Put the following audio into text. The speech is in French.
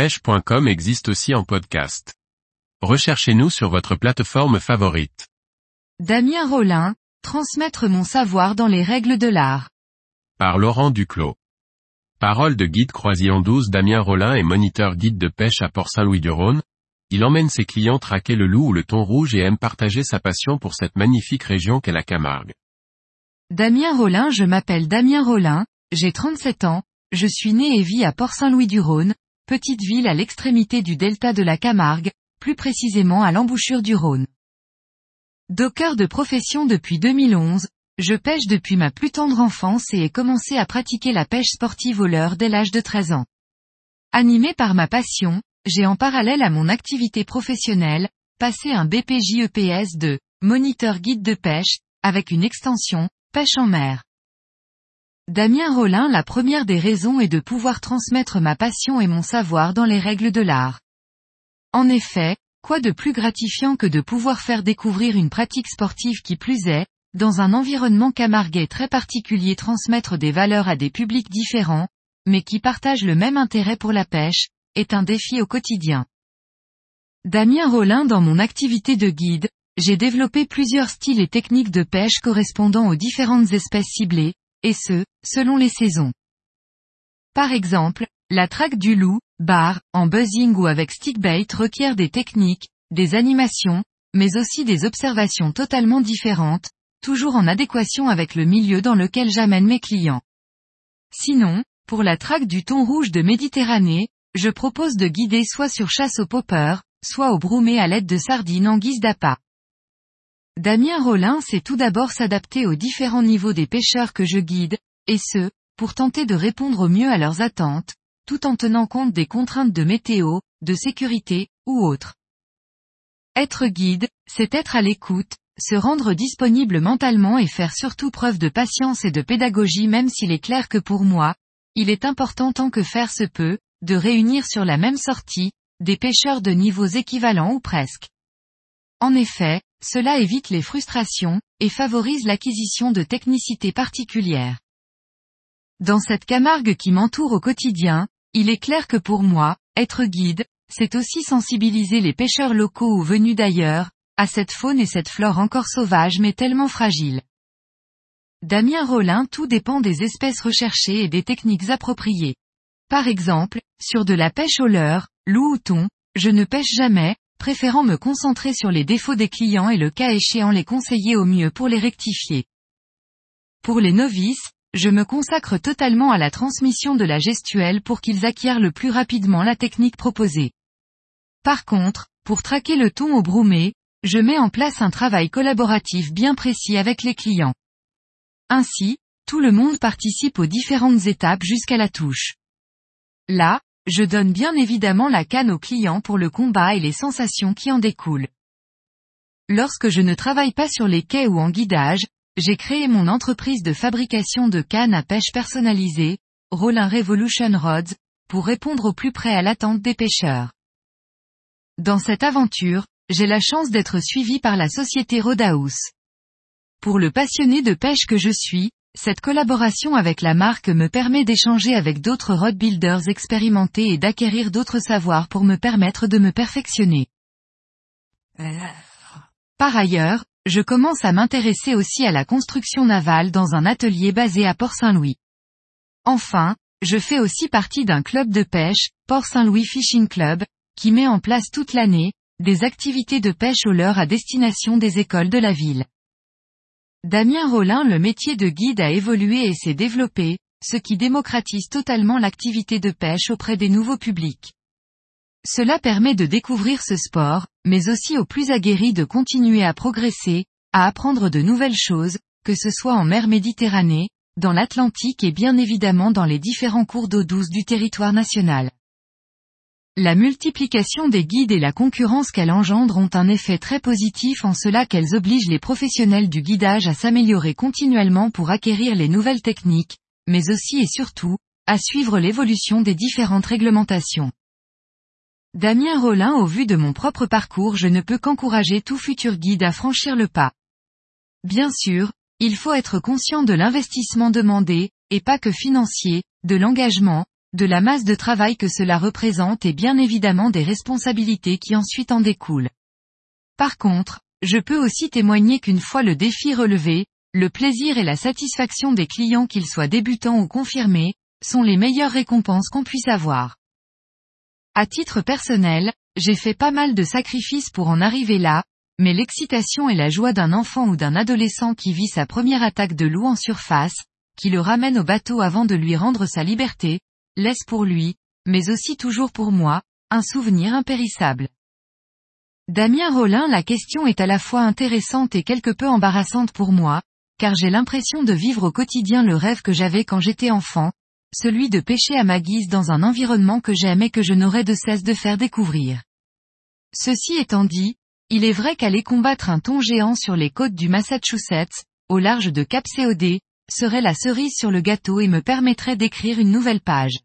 pêche.com existe aussi en podcast. Recherchez-nous sur votre plateforme favorite. Damien Rollin, transmettre mon savoir dans les règles de l'art. Par Laurent Duclos. Parole de guide croisillon 12 Damien Rollin est moniteur guide de pêche à Port-Saint-Louis-du-Rhône. Il emmène ses clients traquer le loup ou le thon rouge et aime partager sa passion pour cette magnifique région qu'est la Camargue. Damien Rollin Je m'appelle Damien Rollin, j'ai 37 ans, je suis né et vis à Port-Saint-Louis-du-Rhône, petite ville à l'extrémité du delta de la Camargue, plus précisément à l'embouchure du Rhône. Docker de profession depuis 2011, je pêche depuis ma plus tendre enfance et ai commencé à pratiquer la pêche sportive au leurre dès l'âge de 13 ans. Animé par ma passion, j'ai en parallèle à mon activité professionnelle, passé un BPJEPS de moniteur guide de pêche, avec une extension, pêche en mer. Damien Rollin La première des raisons est de pouvoir transmettre ma passion et mon savoir dans les règles de l'art. En effet, quoi de plus gratifiant que de pouvoir faire découvrir une pratique sportive qui plus est, dans un environnement camarguais très particulier transmettre des valeurs à des publics différents, mais qui partagent le même intérêt pour la pêche, est un défi au quotidien. Damien Rollin Dans mon activité de guide, j'ai développé plusieurs styles et techniques de pêche correspondant aux différentes espèces ciblées, et ce, selon les saisons. Par exemple, la traque du loup, bar, en buzzing ou avec stickbait requiert des techniques, des animations, mais aussi des observations totalement différentes, toujours en adéquation avec le milieu dans lequel j'amène mes clients. Sinon, pour la traque du thon rouge de Méditerranée, je propose de guider soit sur chasse au popper, soit au broumé à l'aide de sardines en guise d'appât. Damien Rollin sait tout d'abord s'adapter aux différents niveaux des pêcheurs que je guide, et ce, pour tenter de répondre au mieux à leurs attentes, tout en tenant compte des contraintes de météo, de sécurité, ou autres. Être guide, c'est être à l'écoute, se rendre disponible mentalement et faire surtout preuve de patience et de pédagogie même s'il est clair que pour moi, il est important tant que faire se peut, de réunir sur la même sortie, des pêcheurs de niveaux équivalents ou presque. En effet, cela évite les frustrations, et favorise l'acquisition de technicités particulières. Dans cette Camargue qui m'entoure au quotidien, il est clair que pour moi, être guide, c'est aussi sensibiliser les pêcheurs locaux ou venus d'ailleurs, à cette faune et cette flore encore sauvage mais tellement fragile. Damien Rollin Tout dépend des espèces recherchées et des techniques appropriées. Par exemple, sur de la pêche au leurre, loup ou thon, je ne pêche jamais, préférant me concentrer sur les défauts des clients et le cas échéant les conseiller au mieux pour les rectifier. Pour les novices, je me consacre totalement à la transmission de la gestuelle pour qu'ils acquièrent le plus rapidement la technique proposée. Par contre, pour traquer le ton au broumé, je mets en place un travail collaboratif bien précis avec les clients. Ainsi, tout le monde participe aux différentes étapes jusqu'à la touche. Là, je donne bien évidemment la canne au client pour le combat et les sensations qui en découlent. Lorsque je ne travaille pas sur les quais ou en guidage, j'ai créé mon entreprise de fabrication de cannes à pêche personnalisées, Rollin Revolution Rods, pour répondre au plus près à l'attente des pêcheurs. Dans cette aventure, j'ai la chance d'être suivi par la société Rodaus. Pour le passionné de pêche que je suis, cette collaboration avec la marque me permet d'échanger avec d'autres road builders expérimentés et d'acquérir d'autres savoirs pour me permettre de me perfectionner. Par ailleurs, je commence à m'intéresser aussi à la construction navale dans un atelier basé à Port-Saint-Louis. Enfin, je fais aussi partie d'un club de pêche, Port-Saint-Louis Fishing Club, qui met en place toute l'année, des activités de pêche au leurre à destination des écoles de la ville. Damien Rollin Le métier de guide a évolué et s'est développé, ce qui démocratise totalement l'activité de pêche auprès des nouveaux publics. Cela permet de découvrir ce sport, mais aussi aux plus aguerris de continuer à progresser, à apprendre de nouvelles choses, que ce soit en mer Méditerranée, dans l'Atlantique et bien évidemment dans les différents cours d'eau douce du territoire national. La multiplication des guides et la concurrence qu'elle engendre ont un effet très positif en cela qu'elles obligent les professionnels du guidage à s'améliorer continuellement pour acquérir les nouvelles techniques, mais aussi et surtout, à suivre l'évolution des différentes réglementations. Damien Rollin Au vu de mon propre parcours je ne peux qu'encourager tout futur guide à franchir le pas. Bien sûr, il faut être conscient de l'investissement demandé, et pas que financier, de l'engagement, de la masse de travail que cela représente et bien évidemment des responsabilités qui ensuite en découlent. Par contre, je peux aussi témoigner qu'une fois le défi relevé, le plaisir et la satisfaction des clients qu'ils soient débutants ou confirmés, sont les meilleures récompenses qu'on puisse avoir. À titre personnel, j'ai fait pas mal de sacrifices pour en arriver là, mais l'excitation et la joie d'un enfant ou d'un adolescent qui vit sa première attaque de loup en surface, qui le ramène au bateau avant de lui rendre sa liberté, laisse pour lui, mais aussi toujours pour moi, un souvenir impérissable. Damien Rollin la question est à la fois intéressante et quelque peu embarrassante pour moi, car j'ai l'impression de vivre au quotidien le rêve que j'avais quand j'étais enfant, celui de pêcher à ma guise dans un environnement que j'aime et que je n'aurais de cesse de faire découvrir. Ceci étant dit, il est vrai qu'aller combattre un thon géant sur les côtes du Massachusetts, au large de Cap COD, serait la cerise sur le gâteau et me permettrait d'écrire une nouvelle page.